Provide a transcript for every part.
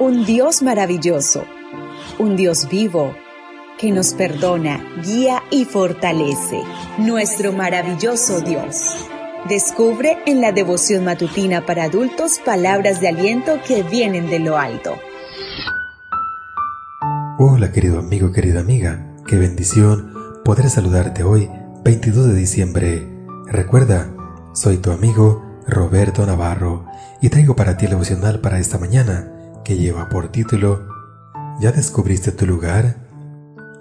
Un Dios maravilloso, un Dios vivo, que nos perdona, guía y fortalece. Nuestro maravilloso Dios. Descubre en la devoción matutina para adultos palabras de aliento que vienen de lo alto. Hola querido amigo, querida amiga, qué bendición poder saludarte hoy, 22 de diciembre. Recuerda, soy tu amigo Roberto Navarro y traigo para ti el devocional para esta mañana que lleva por título ¿Ya descubriste tu lugar?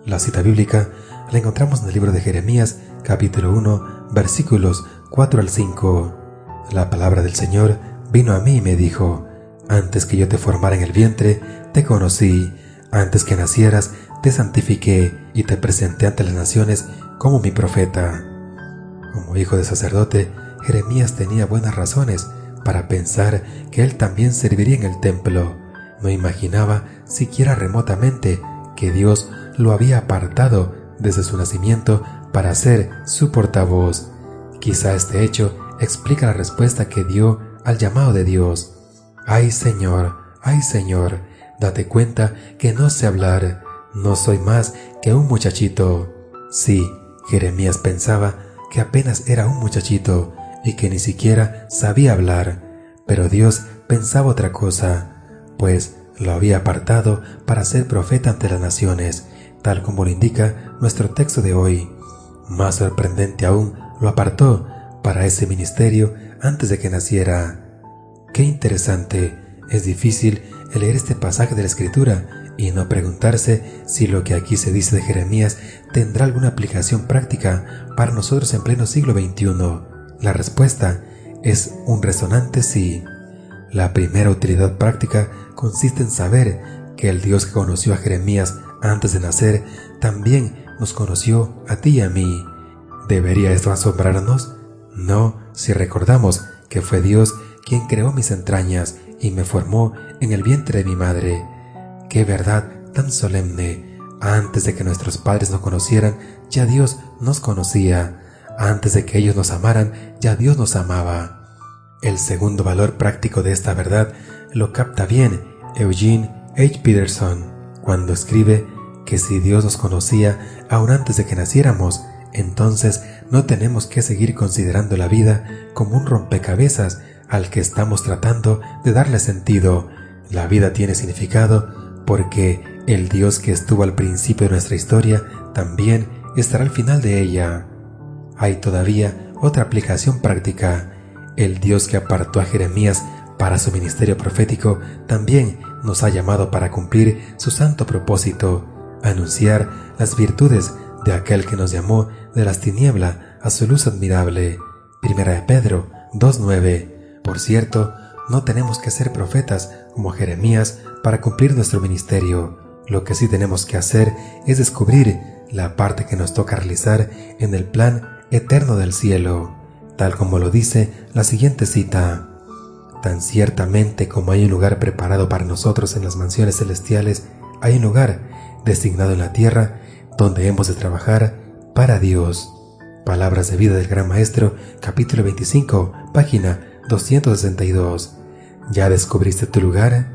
La cita bíblica la encontramos en el libro de Jeremías capítulo 1 versículos 4 al 5. La palabra del Señor vino a mí y me dijo, antes que yo te formara en el vientre, te conocí antes que nacieras, te santifiqué y te presenté ante las naciones como mi profeta. Como hijo de sacerdote, Jeremías tenía buenas razones para pensar que él también serviría en el templo. No imaginaba siquiera remotamente que Dios lo había apartado desde su nacimiento para ser su portavoz. Quizá este hecho explica la respuesta que dio al llamado de Dios. Ay Señor, ay Señor, Date cuenta que no sé hablar, no soy más que un muchachito. Sí, Jeremías pensaba que apenas era un muchachito y que ni siquiera sabía hablar, pero Dios pensaba otra cosa, pues lo había apartado para ser profeta ante las naciones, tal como lo indica nuestro texto de hoy. Más sorprendente aún, lo apartó para ese ministerio antes de que naciera. Qué interesante, es difícil leer este pasaje de la Escritura y no preguntarse si lo que aquí se dice de Jeremías tendrá alguna aplicación práctica para nosotros en pleno siglo XXI. La respuesta es un resonante sí. La primera utilidad práctica consiste en saber que el Dios que conoció a Jeremías antes de nacer también nos conoció a ti y a mí. ¿Debería esto asombrarnos? No, si recordamos que fue Dios quien creó mis entrañas y me formó en el vientre de mi madre. Qué verdad tan solemne. Antes de que nuestros padres nos conocieran, ya Dios nos conocía. Antes de que ellos nos amaran, ya Dios nos amaba. El segundo valor práctico de esta verdad lo capta bien Eugene H. Peterson cuando escribe que si Dios nos conocía aún antes de que naciéramos, entonces no tenemos que seguir considerando la vida como un rompecabezas al que estamos tratando de darle sentido. La vida tiene significado porque el Dios que estuvo al principio de nuestra historia también estará al final de ella. Hay todavía otra aplicación práctica. El Dios que apartó a Jeremías para su ministerio profético también nos ha llamado para cumplir su santo propósito, anunciar las virtudes de aquel que nos llamó de las tinieblas a su luz admirable. Primera de Pedro 2.9 por cierto, no tenemos que ser profetas como Jeremías para cumplir nuestro ministerio. Lo que sí tenemos que hacer es descubrir la parte que nos toca realizar en el plan eterno del cielo, tal como lo dice la siguiente cita. Tan ciertamente como hay un lugar preparado para nosotros en las mansiones celestiales, hay un lugar designado en la tierra donde hemos de trabajar para Dios. Palabras de vida del Gran Maestro, capítulo 25, página 262. ¿Ya descubriste tu lugar?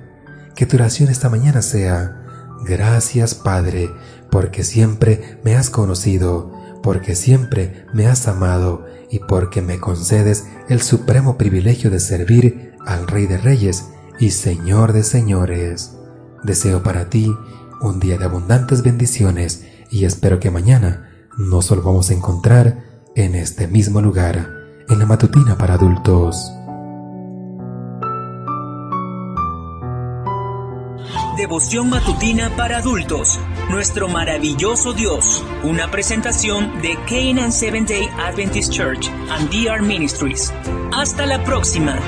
Que tu oración esta mañana sea, gracias Padre, porque siempre me has conocido, porque siempre me has amado y porque me concedes el supremo privilegio de servir al Rey de Reyes y Señor de Señores. Deseo para ti un día de abundantes bendiciones y espero que mañana nos volvamos a encontrar en este mismo lugar, en la matutina para adultos. Devoción matutina para adultos. Nuestro maravilloso Dios. Una presentación de Canaan Seventh Day Adventist Church and DR Ministries. Hasta la próxima.